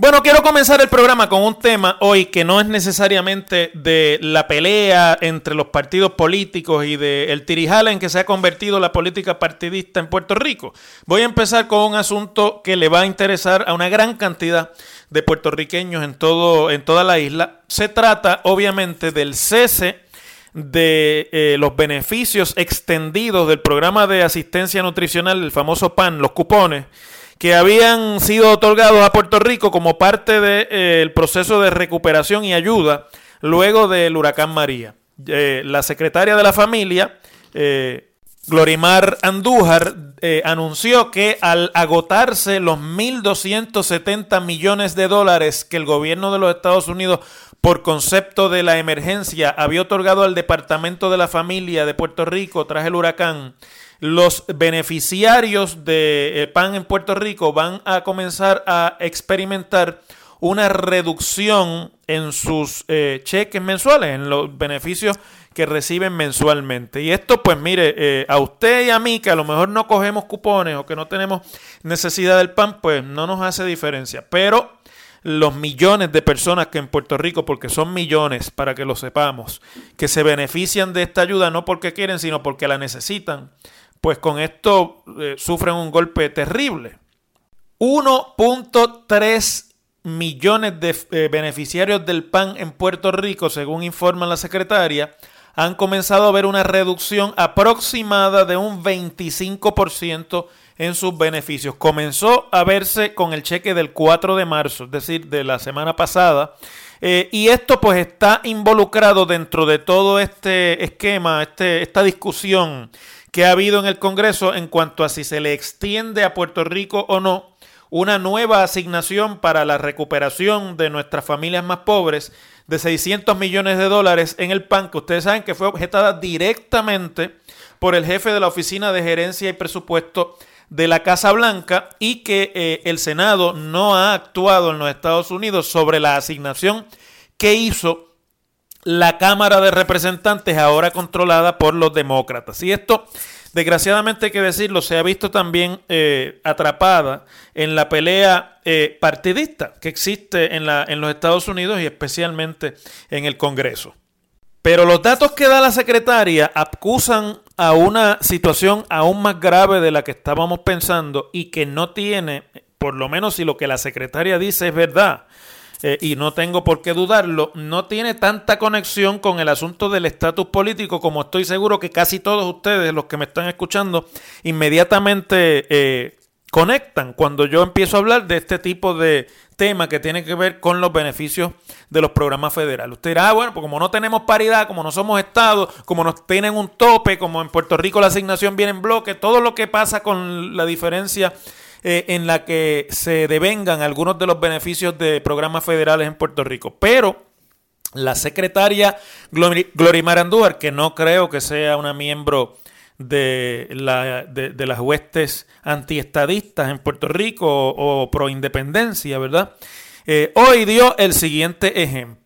Bueno, quiero comenzar el programa con un tema hoy que no es necesariamente de la pelea entre los partidos políticos y de el tirijala en que se ha convertido la política partidista en Puerto Rico. Voy a empezar con un asunto que le va a interesar a una gran cantidad de puertorriqueños en todo en toda la isla. Se trata obviamente del cese de eh, los beneficios extendidos del programa de asistencia nutricional, el famoso PAN, los cupones, que habían sido otorgados a Puerto Rico como parte del proceso de recuperación y ayuda luego del huracán María. Eh, la secretaria de la familia, eh, Glorimar Andújar, eh, anunció que al agotarse los 1.270 millones de dólares que el gobierno de los Estados Unidos por concepto de la emergencia había otorgado al Departamento de la Familia de Puerto Rico tras el huracán, los beneficiarios de eh, PAN en Puerto Rico van a comenzar a experimentar una reducción en sus eh, cheques mensuales, en los beneficios que reciben mensualmente. Y esto, pues mire, eh, a usted y a mí, que a lo mejor no cogemos cupones o que no tenemos necesidad del PAN, pues no nos hace diferencia. Pero los millones de personas que en Puerto Rico, porque son millones, para que lo sepamos, que se benefician de esta ayuda no porque quieren, sino porque la necesitan, pues con esto eh, sufren un golpe terrible. 1.3 millones de eh, beneficiarios del PAN en Puerto Rico, según informa la secretaria, han comenzado a ver una reducción aproximada de un 25% en sus beneficios. Comenzó a verse con el cheque del 4 de marzo, es decir, de la semana pasada. Eh, y esto pues está involucrado dentro de todo este esquema, este, esta discusión que ha habido en el Congreso en cuanto a si se le extiende a Puerto Rico o no una nueva asignación para la recuperación de nuestras familias más pobres de 600 millones de dólares en el PAN, que ustedes saben que fue objetada directamente por el jefe de la Oficina de Gerencia y Presupuesto de la Casa Blanca y que eh, el Senado no ha actuado en los Estados Unidos sobre la asignación que hizo la Cámara de Representantes, ahora controlada por los demócratas. Y esto, desgraciadamente hay que decirlo, se ha visto también eh, atrapada en la pelea eh, partidista que existe en, la, en los Estados Unidos y especialmente en el Congreso. Pero los datos que da la secretaria acusan a una situación aún más grave de la que estábamos pensando y que no tiene, por lo menos si lo que la secretaria dice es verdad, eh, y no tengo por qué dudarlo, no tiene tanta conexión con el asunto del estatus político como estoy seguro que casi todos ustedes, los que me están escuchando, inmediatamente eh, conectan cuando yo empiezo a hablar de este tipo de tema que tiene que ver con los beneficios de los programas federales. Usted dirá, ah, bueno, pues como no tenemos paridad, como no somos Estado, como nos tienen un tope, como en Puerto Rico la asignación viene en bloque, todo lo que pasa con la diferencia eh, en la que se devengan algunos de los beneficios de programas federales en Puerto Rico. Pero la secretaria Glorimar Andújar, que no creo que sea una miembro de, la, de, las huestes antiestadistas en Puerto Rico o, pro independencia, ¿verdad? Eh, hoy dio el siguiente ejemplo.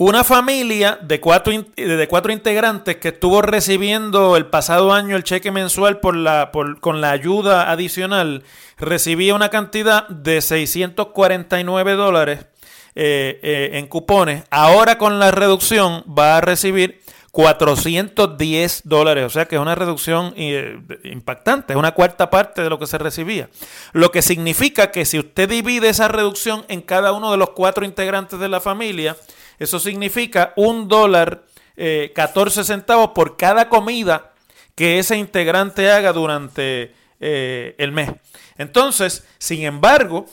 Una familia de cuatro, de cuatro integrantes que estuvo recibiendo el pasado año el cheque mensual por la, con la ayuda adicional recibía una cantidad de 649 dólares eh, eh, en cupones. Ahora con la reducción va a recibir 410 dólares, o sea que es una reducción eh, impactante, es una cuarta parte de lo que se recibía. Lo que significa que si usted divide esa reducción en cada uno de los cuatro integrantes de la familia, eso significa un dólar 14 eh, centavos por cada comida que ese integrante haga durante eh, el mes. Entonces, sin embargo,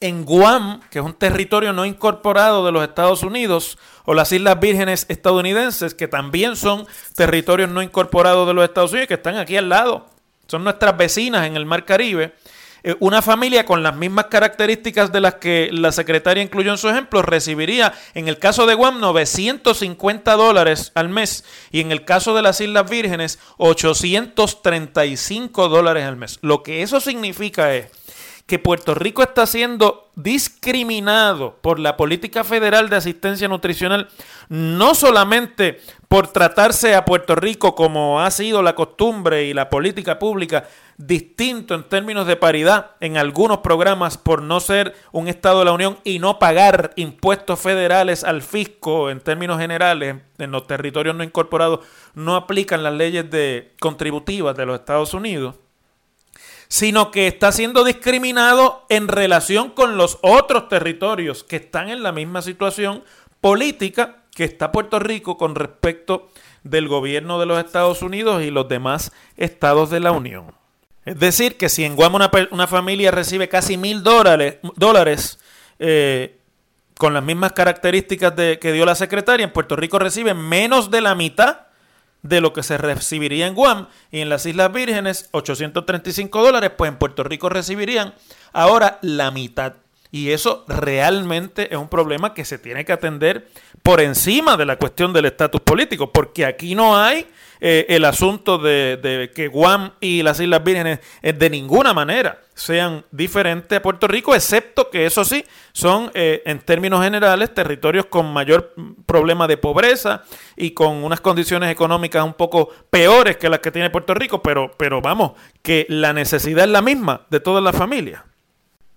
en Guam, que es un territorio no incorporado de los Estados Unidos, o las Islas Vírgenes estadounidenses, que también son territorios no incorporados de los Estados Unidos, que están aquí al lado, son nuestras vecinas en el Mar Caribe. Eh, una familia con las mismas características de las que la secretaria incluyó en su ejemplo recibiría, en el caso de Guam, 950 dólares al mes y en el caso de las Islas Vírgenes, 835 dólares al mes. Lo que eso significa es que Puerto Rico está siendo discriminado por la política federal de asistencia nutricional, no solamente por tratarse a Puerto Rico como ha sido la costumbre y la política pública, distinto en términos de paridad en algunos programas por no ser un Estado de la Unión y no pagar impuestos federales al fisco en términos generales en los territorios no incorporados, no aplican las leyes contributivas de los Estados Unidos sino que está siendo discriminado en relación con los otros territorios que están en la misma situación política que está Puerto Rico con respecto del gobierno de los Estados Unidos y los demás estados de la Unión. Es decir, que si en Guam una, familia recibe casi mil dólares, dólares eh, con las mismas características de, que dio la secretaria, en Puerto Rico recibe menos de la mitad de lo que se recibiría en Guam y en las Islas Vírgenes 835 dólares, pues en Puerto Rico recibirían ahora la mitad. Y eso realmente es un problema que se tiene que atender por encima de la cuestión del estatus político, porque aquí no hay eh, el asunto de, que Guam y las Islas Vírgenes eh, de ninguna manera sean diferentes a Puerto Rico, excepto que eso sí, son eh, en términos generales territorios con mayor problema de pobreza y con unas condiciones económicas un poco peores que las que tiene Puerto Rico, pero, pero vamos, que la necesidad es la misma de todas las familias.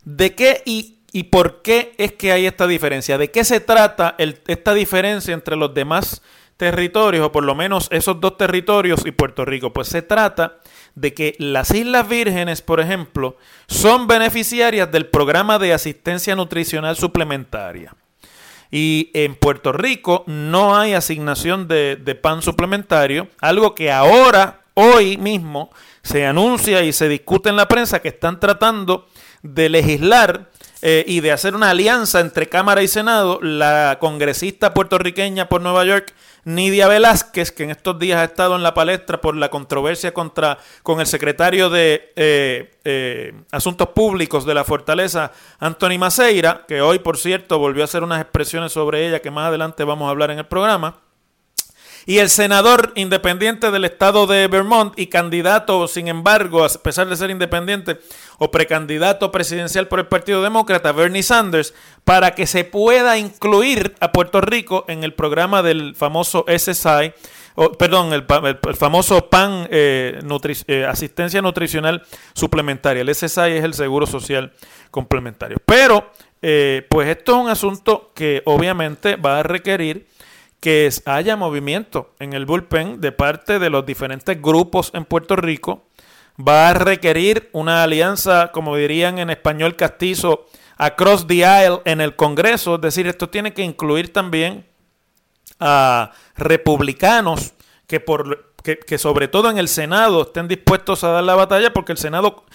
¿De qué y ¿Y por qué es que hay esta diferencia? ¿De qué se trata esta diferencia entre los demás territorios, o por lo menos esos dos territorios y Puerto Rico? Pues se trata de que las Islas Vírgenes, por ejemplo, son beneficiarias del programa de asistencia nutricional suplementaria. Y en Puerto Rico no hay asignación de, pan suplementario, algo que ahora, hoy mismo, se anuncia y se discute en la prensa que están tratando de legislar eh, y de hacer una alianza entre Cámara y Senado, la congresista puertorriqueña por Nueva York, Nidia Velázquez, que en estos días ha estado en la palestra por la controversia contra, con el secretario de eh, eh, Asuntos Públicos de la Fortaleza, Anthony Maceira, que hoy, por cierto, volvió a hacer unas expresiones sobre ella que más adelante vamos a hablar en el programa. Y el senador independiente del estado de Vermont y candidato, sin embargo, a pesar de ser independiente o precandidato presidencial por el Partido Demócrata, Bernie Sanders, para que se pueda incluir a Puerto Rico en el programa del famoso SSI, perdón, el, famoso PAN, eh, eh, Asistencia Nutricional Suplementaria. El SSI es el Seguro Social Complementario. Pero, eh, pues esto es un asunto que obviamente va a requerir que haya movimiento en el bullpen de parte de los diferentes grupos en Puerto Rico. Va a requerir una alianza, como dirían en español castizo, across the aisle en el Congreso. Es decir, esto tiene que incluir también a republicanos que por que, sobre todo en el Senado estén dispuestos a dar la batalla porque el Senado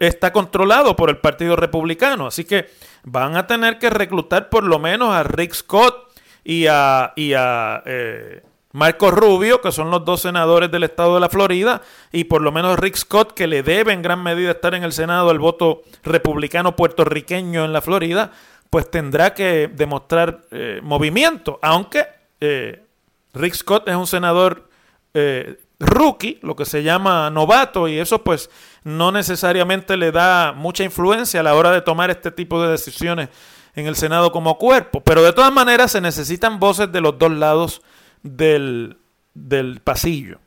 está controlado por el Partido Republicano. Así que van a tener que reclutar por lo menos a Rick Scott y a, y a eh, Marco Rubio, que son los dos senadores del estado de la Florida, y por lo menos Rick Scott, que le debe en gran medida estar en el Senado el voto republicano puertorriqueño en la Florida, pues tendrá que demostrar eh, movimiento, aunque eh, Rick Scott es un senador eh, rookie, lo que se llama novato, y eso pues no necesariamente le da mucha influencia a la hora de tomar este tipo de decisiones en el Senado como cuerpo, pero de todas maneras se necesitan voces de los dos lados del, pasillo.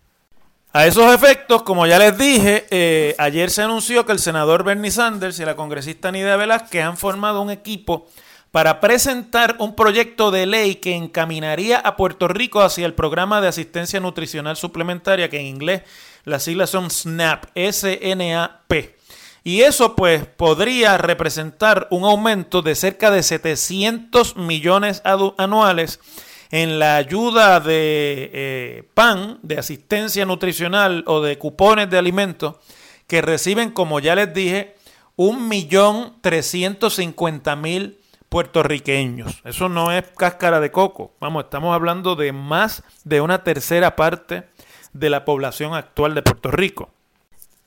A esos efectos, como ya les dije, eh, ayer se anunció que el senador Bernie Sanders y la congresista Nidia Velázquez han formado un equipo para presentar un proyecto de ley que encaminaría a Puerto Rico hacia el programa de asistencia nutricional suplementaria, que en inglés las siglas son SNAP, S-N-A-P. Y eso pues podría representar un aumento de cerca de 700 millones anuales en la ayuda de eh, PAN, de asistencia nutricional o de cupones de alimentos que reciben, como ya les dije, 1.350.000 puertorriqueños. Eso no es cáscara de coco. Vamos, estamos hablando de más de una tercera parte de la población actual de Puerto Rico.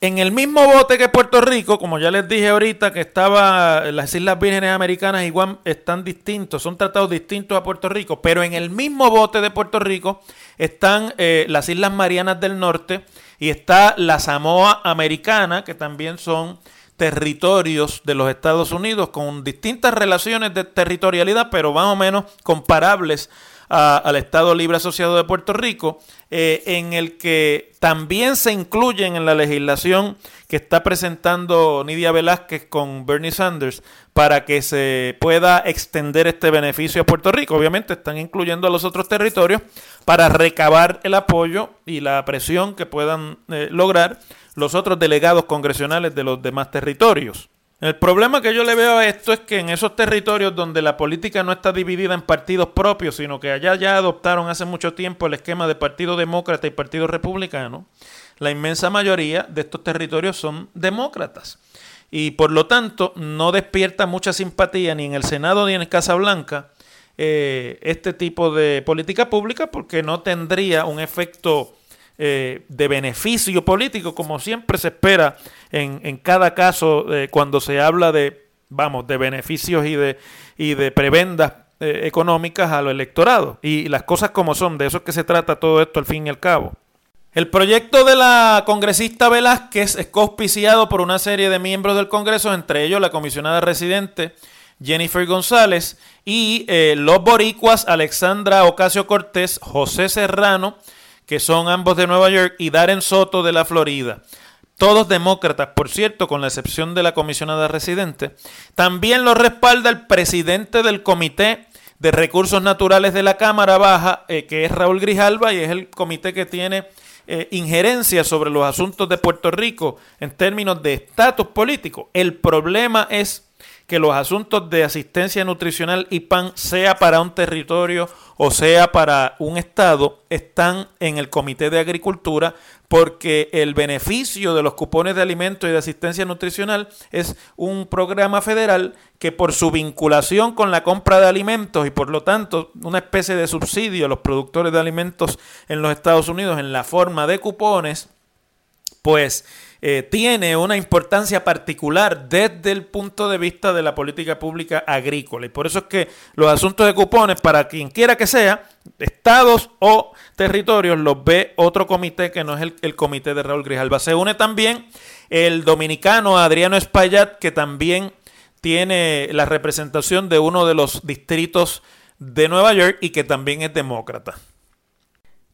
En el mismo bote que Puerto Rico, como ya les dije ahorita, que estaba las Islas Vírgenes Americanas igual están distintos, son tratados distintos a Puerto Rico, pero en el mismo bote de Puerto Rico están eh, las Islas Marianas del Norte y está la Samoa Americana, que también son territorios de los Estados Unidos con distintas relaciones de territorialidad, pero más o menos comparables al Estado Libre Asociado de Puerto Rico, eh, en el que también se incluyen en la legislación que está presentando Nidia Velázquez con Bernie Sanders para que se pueda extender este beneficio a Puerto Rico. Obviamente están incluyendo a los otros territorios para recabar el apoyo y la presión que puedan eh, lograr los otros delegados congresionales de los demás territorios. El problema que yo le veo a esto es que en esos territorios donde la política no está dividida en partidos propios, sino que allá ya adoptaron hace mucho tiempo el esquema de Partido Demócrata y Partido Republicano, la inmensa mayoría de estos territorios son demócratas. Y por lo tanto no despierta mucha simpatía ni en el Senado ni en Casa Blanca eh, este tipo de política pública porque no tendría un efecto eh, de beneficio político, como siempre se espera en, en cada caso eh, cuando se habla de, vamos, de beneficios y de, y de prebendas eh, económicas a los electorados. Y las cosas como son, de eso es que se trata todo esto al fin y al cabo. El proyecto de la congresista Velázquez es auspiciado por una serie de miembros del Congreso, entre ellos la comisionada residente Jennifer González y los boricuas Alexandra Ocasio Cortés, José Serrano, que son ambos de Nueva York, y Darren Soto de la Florida. Todos demócratas, por cierto, con la excepción de la comisionada residente. También lo respalda el presidente del Comité de Recursos Naturales de la Cámara Baja, eh, que es Raúl Grijalva, y es el comité que tiene eh, injerencia sobre los asuntos de Puerto Rico en términos de estatus político. El problema es que los asuntos de asistencia nutricional y PAN, sea para un territorio o sea para un estado, están en el Comité de Agricultura porque el beneficio de los cupones de alimentos y de asistencia nutricional es un programa federal que por su vinculación con la compra de alimentos y por lo tanto una especie de subsidio a los productores de alimentos en los Estados Unidos en la forma de cupones, pues eh, tiene una importancia particular desde el punto de vista de la política pública agrícola. Y por eso es que los asuntos de cupones, para quien quiera que sea, estados o territorios, los ve otro comité que no es el, el comité de Raúl Grijalva. Se une también el dominicano Adriano Espaillat, que también tiene la representación de uno de los distritos de Nueva York y que también es demócrata.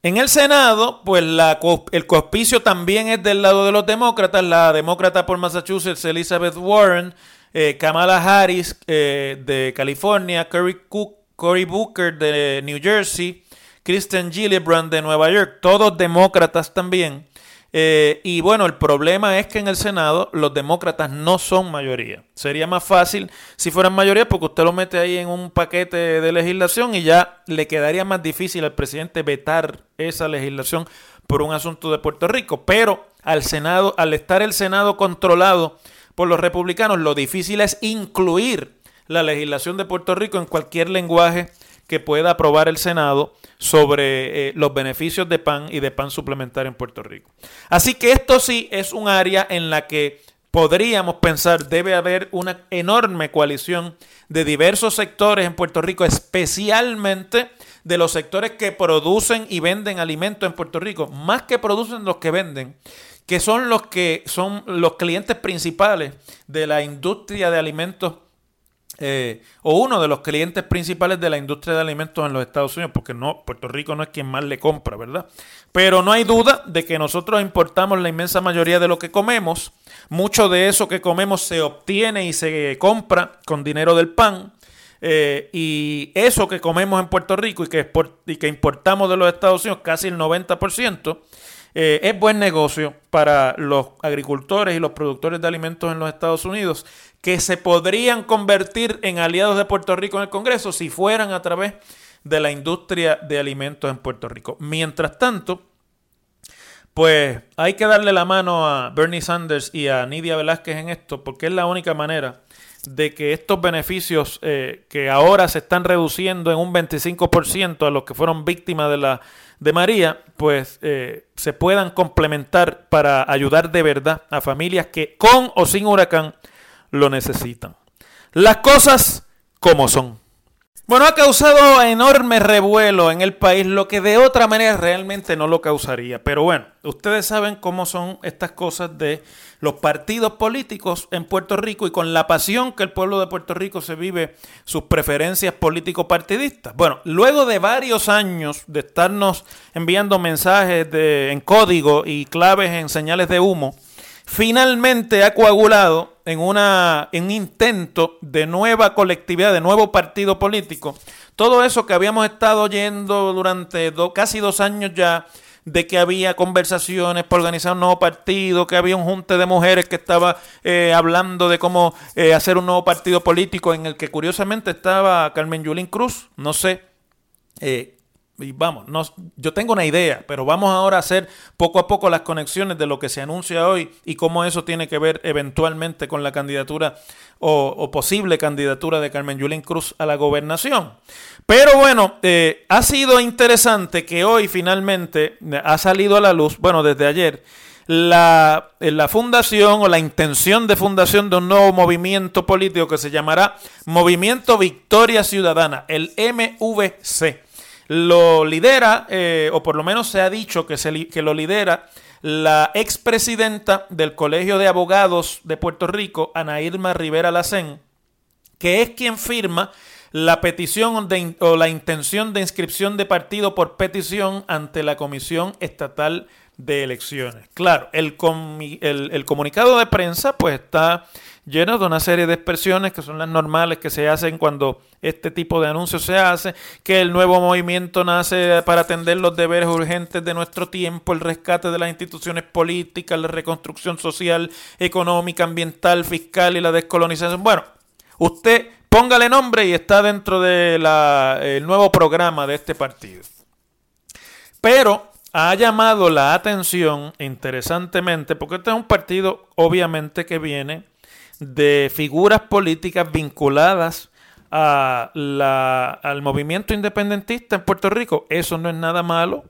En el Senado, pues la, el cospicio también es del lado de los demócratas. La demócrata por Massachusetts, Elizabeth Warren, eh, Kamala Harris eh, de California, Cory, Booker de New Jersey, Kristen Gillibrand de Nueva York, todos demócratas también. Eh, y bueno, el problema es que en el Senado los demócratas no son mayoría. Sería más fácil si fueran mayoría porque usted lo mete ahí en un paquete de legislación y ya le quedaría más difícil al presidente vetar esa legislación por un asunto de Puerto Rico, pero al Senado, al estar el Senado controlado por los republicanos, lo difícil es incluir la legislación de Puerto Rico en cualquier lenguaje que pueda aprobar el Senado sobre eh, los beneficios de PAN y de PAN suplementario en Puerto Rico. Así que esto sí es un área en la que podríamos pensar debe haber una enorme coalición de diversos sectores en Puerto Rico, especialmente de los sectores que producen y venden alimentos en Puerto Rico, más que producen los que venden, que son los que son los clientes principales de la industria de alimentos eh, o uno de los clientes principales de la industria de alimentos en los Estados Unidos, porque no, Puerto Rico no es quien más le compra, ¿verdad? Pero no hay duda de que nosotros importamos la inmensa mayoría de lo que comemos. Mucho de eso que comemos se obtiene y se compra con dinero del pan. Eh, y eso que comemos en Puerto Rico y que, importamos de los Estados Unidos, casi el 90%, eh, es buen negocio para los agricultores y los productores de alimentos en los Estados Unidos que se podrían convertir en aliados de Puerto Rico en el Congreso si fueran a través de la industria de alimentos en Puerto Rico. Mientras tanto, pues hay que darle la mano a Bernie Sanders y a Nidia Velázquez en esto, porque es la única manera de que estos beneficios eh, que ahora se están reduciendo en un 25% a los que fueron víctimas de la de María, pues eh, se puedan complementar para ayudar de verdad a familias que con o sin huracán lo necesitan. Las cosas como son. Bueno, ha causado enorme revuelo en el país, lo que de otra manera realmente no lo causaría. Pero bueno, ustedes saben cómo son estas cosas de los partidos políticos en Puerto Rico y con la pasión que el pueblo de Puerto Rico se vive sus preferencias político-partidistas. Bueno, luego de varios años de estarnos enviando mensajes de, en código y claves en señales de humo, finalmente ha coagulado en, una, un intento de nueva colectividad, de nuevo partido político. Todo eso que habíamos estado oyendo durante casi dos años ya, de que había conversaciones para organizar un nuevo partido, que había un junte de mujeres que estaba eh, hablando de cómo eh, hacer un nuevo partido político en el que curiosamente estaba Carmen Yulín Cruz, no sé. Eh, y vamos, no, yo tengo una idea, pero vamos ahora a hacer poco a poco las conexiones de lo que se anuncia hoy y cómo eso tiene que ver eventualmente con la candidatura o, posible candidatura de Carmen Yulín Cruz a la gobernación. Pero bueno, eh, ha sido interesante que hoy finalmente ha salido a la luz, bueno, desde ayer, la, eh, la, fundación o la intención de fundación de un nuevo movimiento político que se llamará Movimiento Victoria Ciudadana, el MVC. Lo lidera, eh, o por lo menos se ha dicho que, se, que lo lidera, la expresidenta del Colegio de Abogados de Puerto Rico, Ana Irma Rivera Lacén, que es quien firma la petición o la intención de inscripción de partido por petición ante la Comisión Estatal de Elecciones. Claro, el, el, el comunicado de prensa pues está lleno de una serie de expresiones que son las normales que se hacen cuando este tipo de anuncios se hace, que el nuevo movimiento nace para atender los deberes urgentes de nuestro tiempo, el rescate de las instituciones políticas, la reconstrucción social, económica, ambiental, fiscal y la descolonización. Bueno, usted póngale nombre y está dentro del nuevo programa de este partido. Pero ha llamado la atención, interesantemente, porque este es un partido obviamente que viene de figuras políticas vinculadas a la, al movimiento independentista en Puerto Rico. Eso no es nada malo.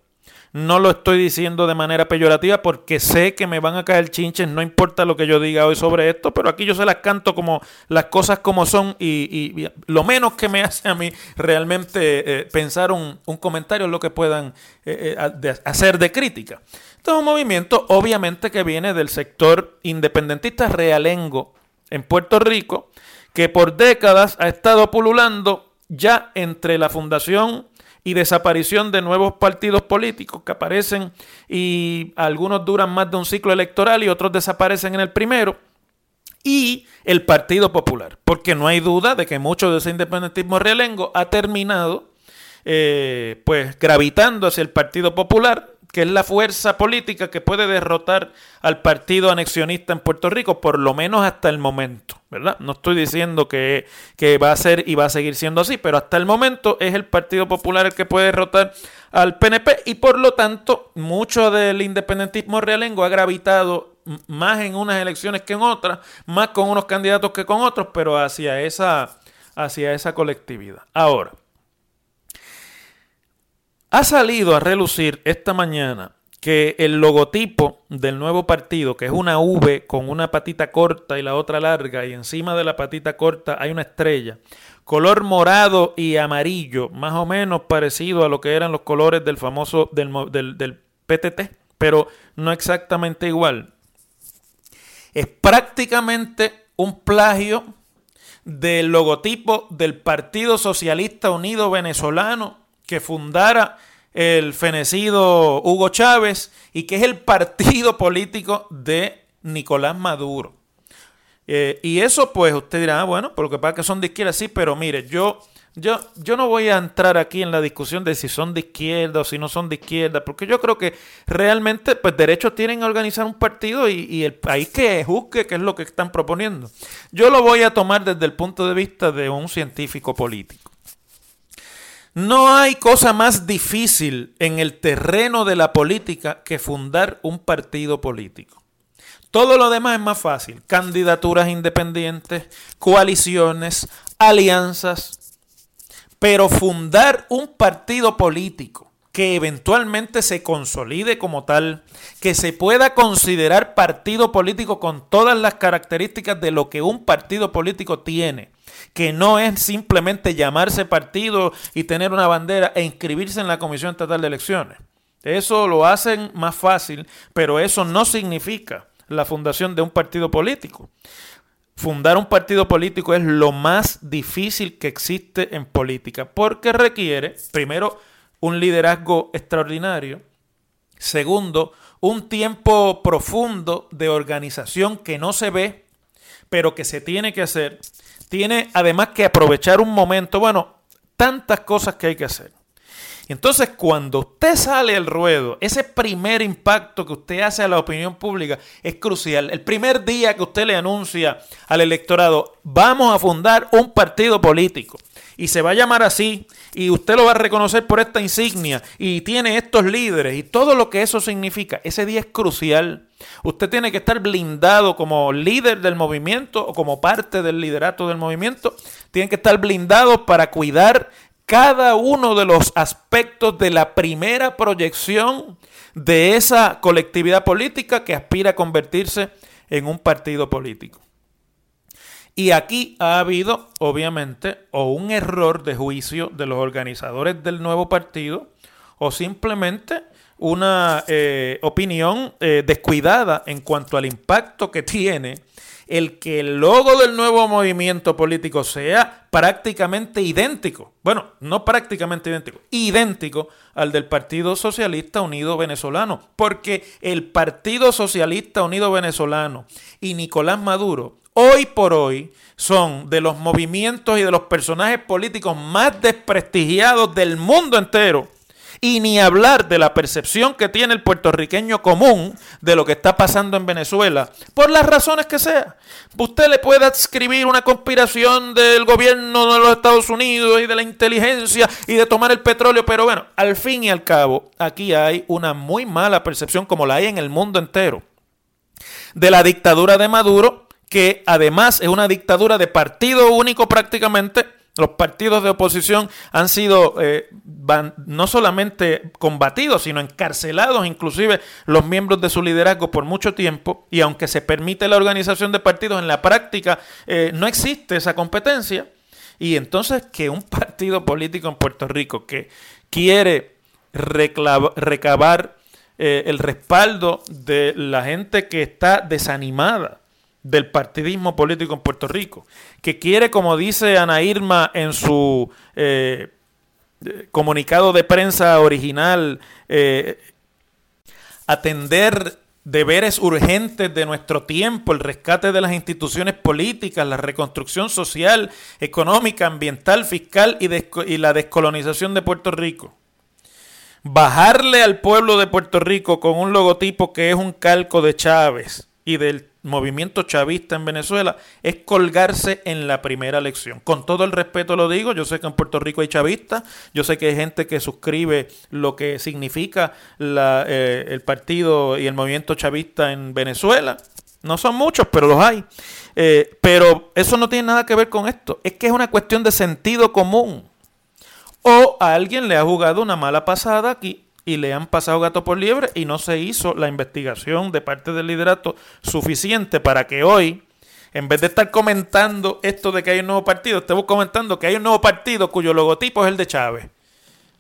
No lo estoy diciendo de manera peyorativa porque sé que me van a caer chinches, no importa lo que yo diga hoy sobre esto, pero aquí yo se las canto como las cosas como son y, lo menos que me hace a mí realmente eh, pensar un, comentario es lo que puedan eh, eh, hacer de crítica. Este es un movimiento obviamente que viene del sector independentista realengo en Puerto Rico, que por décadas ha estado pululando ya entre la fundación y desaparición de nuevos partidos políticos que aparecen y algunos duran más de un ciclo electoral y otros desaparecen en el primero y el Partido Popular, porque no hay duda de que mucho de ese independentismo realengo ha terminado eh, pues gravitando hacia el Partido Popular que es la fuerza política que puede derrotar al partido anexionista en Puerto Rico, por lo menos hasta el momento, ¿verdad? No estoy diciendo que, que va a ser y va a seguir siendo así, pero hasta el momento es el Partido Popular el que puede derrotar al PNP y por lo tanto mucho del independentismo realengo ha gravitado más en unas elecciones que en otras, más con unos candidatos que con otros, pero hacia esa, hacia esa colectividad. Ahora, ha salido a relucir esta mañana que el logotipo del nuevo partido, que es una V con una patita corta y la otra larga, y encima de la patita corta hay una estrella, color morado y amarillo, más o menos parecido a lo que eran los colores del famoso del, del PTT, pero no exactamente igual. Es prácticamente un plagio del logotipo del Partido Socialista Unido Venezolano que fundara el fenecido Hugo Chávez y que es el partido político de Nicolás Maduro. Eh, y eso, pues, usted dirá, ah, bueno, por lo que pasa que son de izquierda, sí, pero mire, yo, yo, yo no voy a entrar aquí en la discusión de si son de izquierda o si no son de izquierda, porque yo creo que realmente, pues, derechos tienen a organizar un partido y, y el país que juzgue qué es lo que están proponiendo. Yo lo voy a tomar desde el punto de vista de un científico político. No hay cosa más difícil en el terreno de la política que fundar un partido político. Todo lo demás es más fácil. Candidaturas independientes, coaliciones, alianzas. Pero fundar un partido político que eventualmente se consolide como tal, que se pueda considerar partido político con todas las características de lo que un partido político tiene, que no es simplemente llamarse partido y tener una bandera e inscribirse en la Comisión Estatal de Elecciones. Eso lo hacen más fácil, pero eso no significa la fundación de un partido político. Fundar un partido político es lo más difícil que existe en política, porque requiere, primero, un liderazgo extraordinario, segundo, un tiempo profundo de organización que no se ve, pero que se tiene que hacer. Tiene además que aprovechar un momento, bueno, tantas cosas que hay que hacer. Entonces, cuando usted sale al ruedo, ese primer impacto que usted hace a la opinión pública es crucial. El primer día que usted le anuncia al electorado, vamos a fundar un partido político y se va a llamar así y usted lo va a reconocer por esta insignia y tiene estos líderes y todo lo que eso significa, ese día es crucial. Usted tiene que estar blindado como líder del movimiento o como parte del liderato del movimiento. Tiene que estar blindado para cuidar cada uno de los aspectos de la primera proyección de esa colectividad política que aspira a convertirse en un partido político. Y aquí ha habido, obviamente, o un error de juicio de los organizadores del nuevo partido, o simplemente una eh, opinión eh, descuidada en cuanto al impacto que tiene el que el logo del nuevo movimiento político sea prácticamente idéntico, bueno, no prácticamente idéntico, idéntico al del Partido Socialista Unido Venezolano, porque el Partido Socialista Unido Venezolano y Nicolás Maduro hoy por hoy son de los movimientos y de los personajes políticos más desprestigiados del mundo entero y ni hablar de la percepción que tiene el puertorriqueño común de lo que está pasando en Venezuela, por las razones que sea. Usted le puede escribir una conspiración del gobierno de los Estados Unidos y de la inteligencia y de tomar el petróleo, pero bueno, al fin y al cabo, aquí hay una muy mala percepción, como la hay en el mundo entero, de la dictadura de Maduro, que además es una dictadura de partido único prácticamente, los partidos de oposición han sido eh, no solamente combatidos, sino encarcelados, inclusive los miembros de su liderazgo por mucho tiempo. Y aunque se permite la organización de partidos, en la práctica eh, no existe esa competencia. Y entonces que un partido político en Puerto Rico que quiere recabar eh, el respaldo de la gente que está desanimada del partidismo político en Puerto Rico, que quiere, como dice Ana Irma en su eh, comunicado de prensa original, eh, atender deberes urgentes de nuestro tiempo, el rescate de las instituciones políticas, la reconstrucción social, económica, ambiental, fiscal y, y la descolonización de Puerto Rico. bajarle al pueblo de Puerto Rico con un logotipo que es un calco de Chávez y del movimiento chavista en Venezuela es colgarse en la primera elección. Con todo el respeto lo digo, yo sé que en Puerto Rico hay chavistas, yo sé que hay gente que suscribe lo que significa eh, el partido y el movimiento chavista en Venezuela. No son muchos, pero los hay. Eh, pero eso no tiene nada que ver con esto. Es que es una cuestión de sentido común. O a alguien le ha jugado una mala pasada aquí y le han pasado gato por liebre y no se hizo la investigación de parte del liderato suficiente para que hoy, en vez de estar comentando esto de que hay un nuevo partido, estemos comentando que hay un nuevo partido cuyo logotipo es el de Chávez.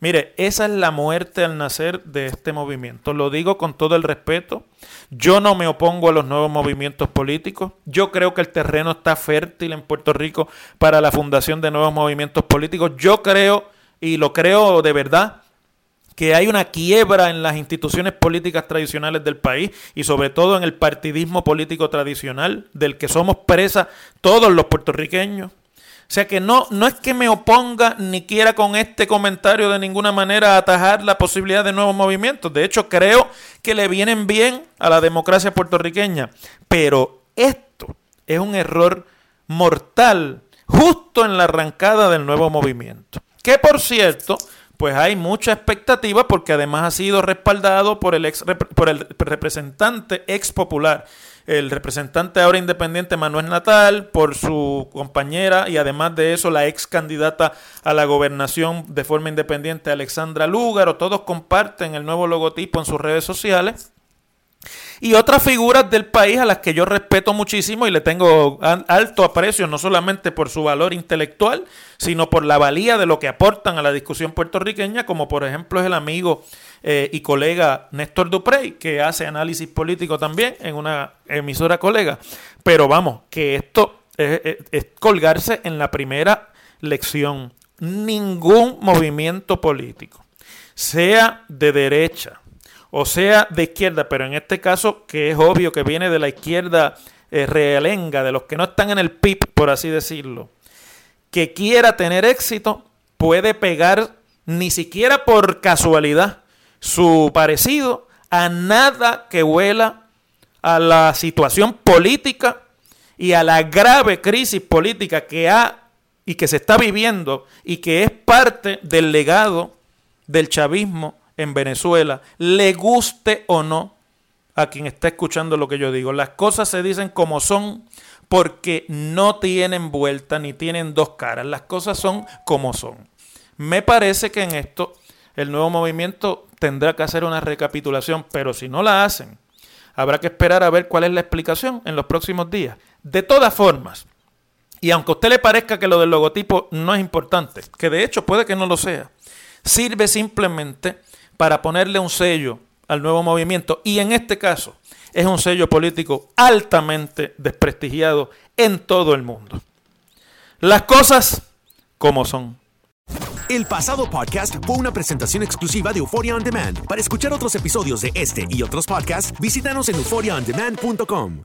Mire, esa es la muerte al nacer de este movimiento. Lo digo con todo el respeto. Yo no me opongo a los nuevos movimientos políticos. Yo creo que el terreno está fértil en Puerto Rico para la fundación de nuevos movimientos políticos. Yo creo, y lo creo de verdad, que hay una quiebra en las instituciones políticas tradicionales del país y sobre todo en el partidismo político tradicional del que somos presa todos los puertorriqueños. O sea que no, no es que me oponga ni quiera con este comentario de ninguna manera atajar la posibilidad de nuevos movimientos. De hecho, creo que le vienen bien a la democracia puertorriqueña. Pero esto es un error mortal justo en la arrancada del nuevo movimiento. Que por cierto, pues hay mucha expectativa porque además ha sido respaldado por el, ex, por el representante ex popular, el representante ahora independiente Manuel Natal, por su compañera y además de eso la ex candidata a la gobernación de forma independiente Alexandra Lúgaro, todos comparten el nuevo logotipo en sus redes sociales y otras figuras del país a las que yo respeto muchísimo y le tengo alto aprecio, no solamente por su valor intelectual, sino por la valía de lo que aportan a la discusión puertorriqueña, como por ejemplo es el amigo eh, y colega Néstor Duprey, que hace análisis político también en una emisora colega. Pero vamos, que esto es colgarse en la primera lección. Ningún movimiento político, sea de derecha, o sea de izquierda, pero en este caso que es obvio que viene de la izquierda eh, realenga, de los que no están en el PIB, por así decirlo, que quiera tener éxito, puede pegar ni siquiera por casualidad su parecido a nada que huela a la situación política y a la grave crisis política que ha y que se está viviendo y que es parte del legado del chavismo en Venezuela, le guste o no a quien está escuchando lo que yo digo. Las cosas se dicen como son porque no tienen vuelta ni tienen dos caras. Las cosas son como son. Me parece que en esto el nuevo movimiento tendrá que hacer una recapitulación, pero si no la hacen, habrá que esperar a ver cuál es la explicación en los próximos días. De todas formas, y aunque a usted le parezca que lo del logotipo no es importante, que de hecho puede que no lo sea, sirve simplemente para ponerle un sello al nuevo movimiento y en este caso es un sello político altamente desprestigiado en todo el mundo. Las cosas como son. El pasado podcast fue una presentación exclusiva de Euphoria On Demand. Para escuchar otros episodios de este y otros podcasts, visítanos en euphoriaondemand.com.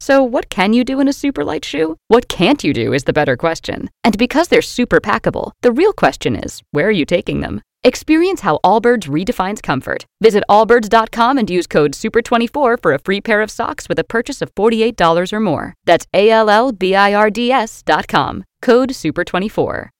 So, what can you do in a super light shoe? What can't you do is the better question. And because they're super packable, the real question is where are you taking them? Experience how Allbirds redefines comfort. Visit allbirds.com and use code SUPER24 for a free pair of socks with a purchase of $48 or more. That's A L L B I R D S.com. Code SUPER24.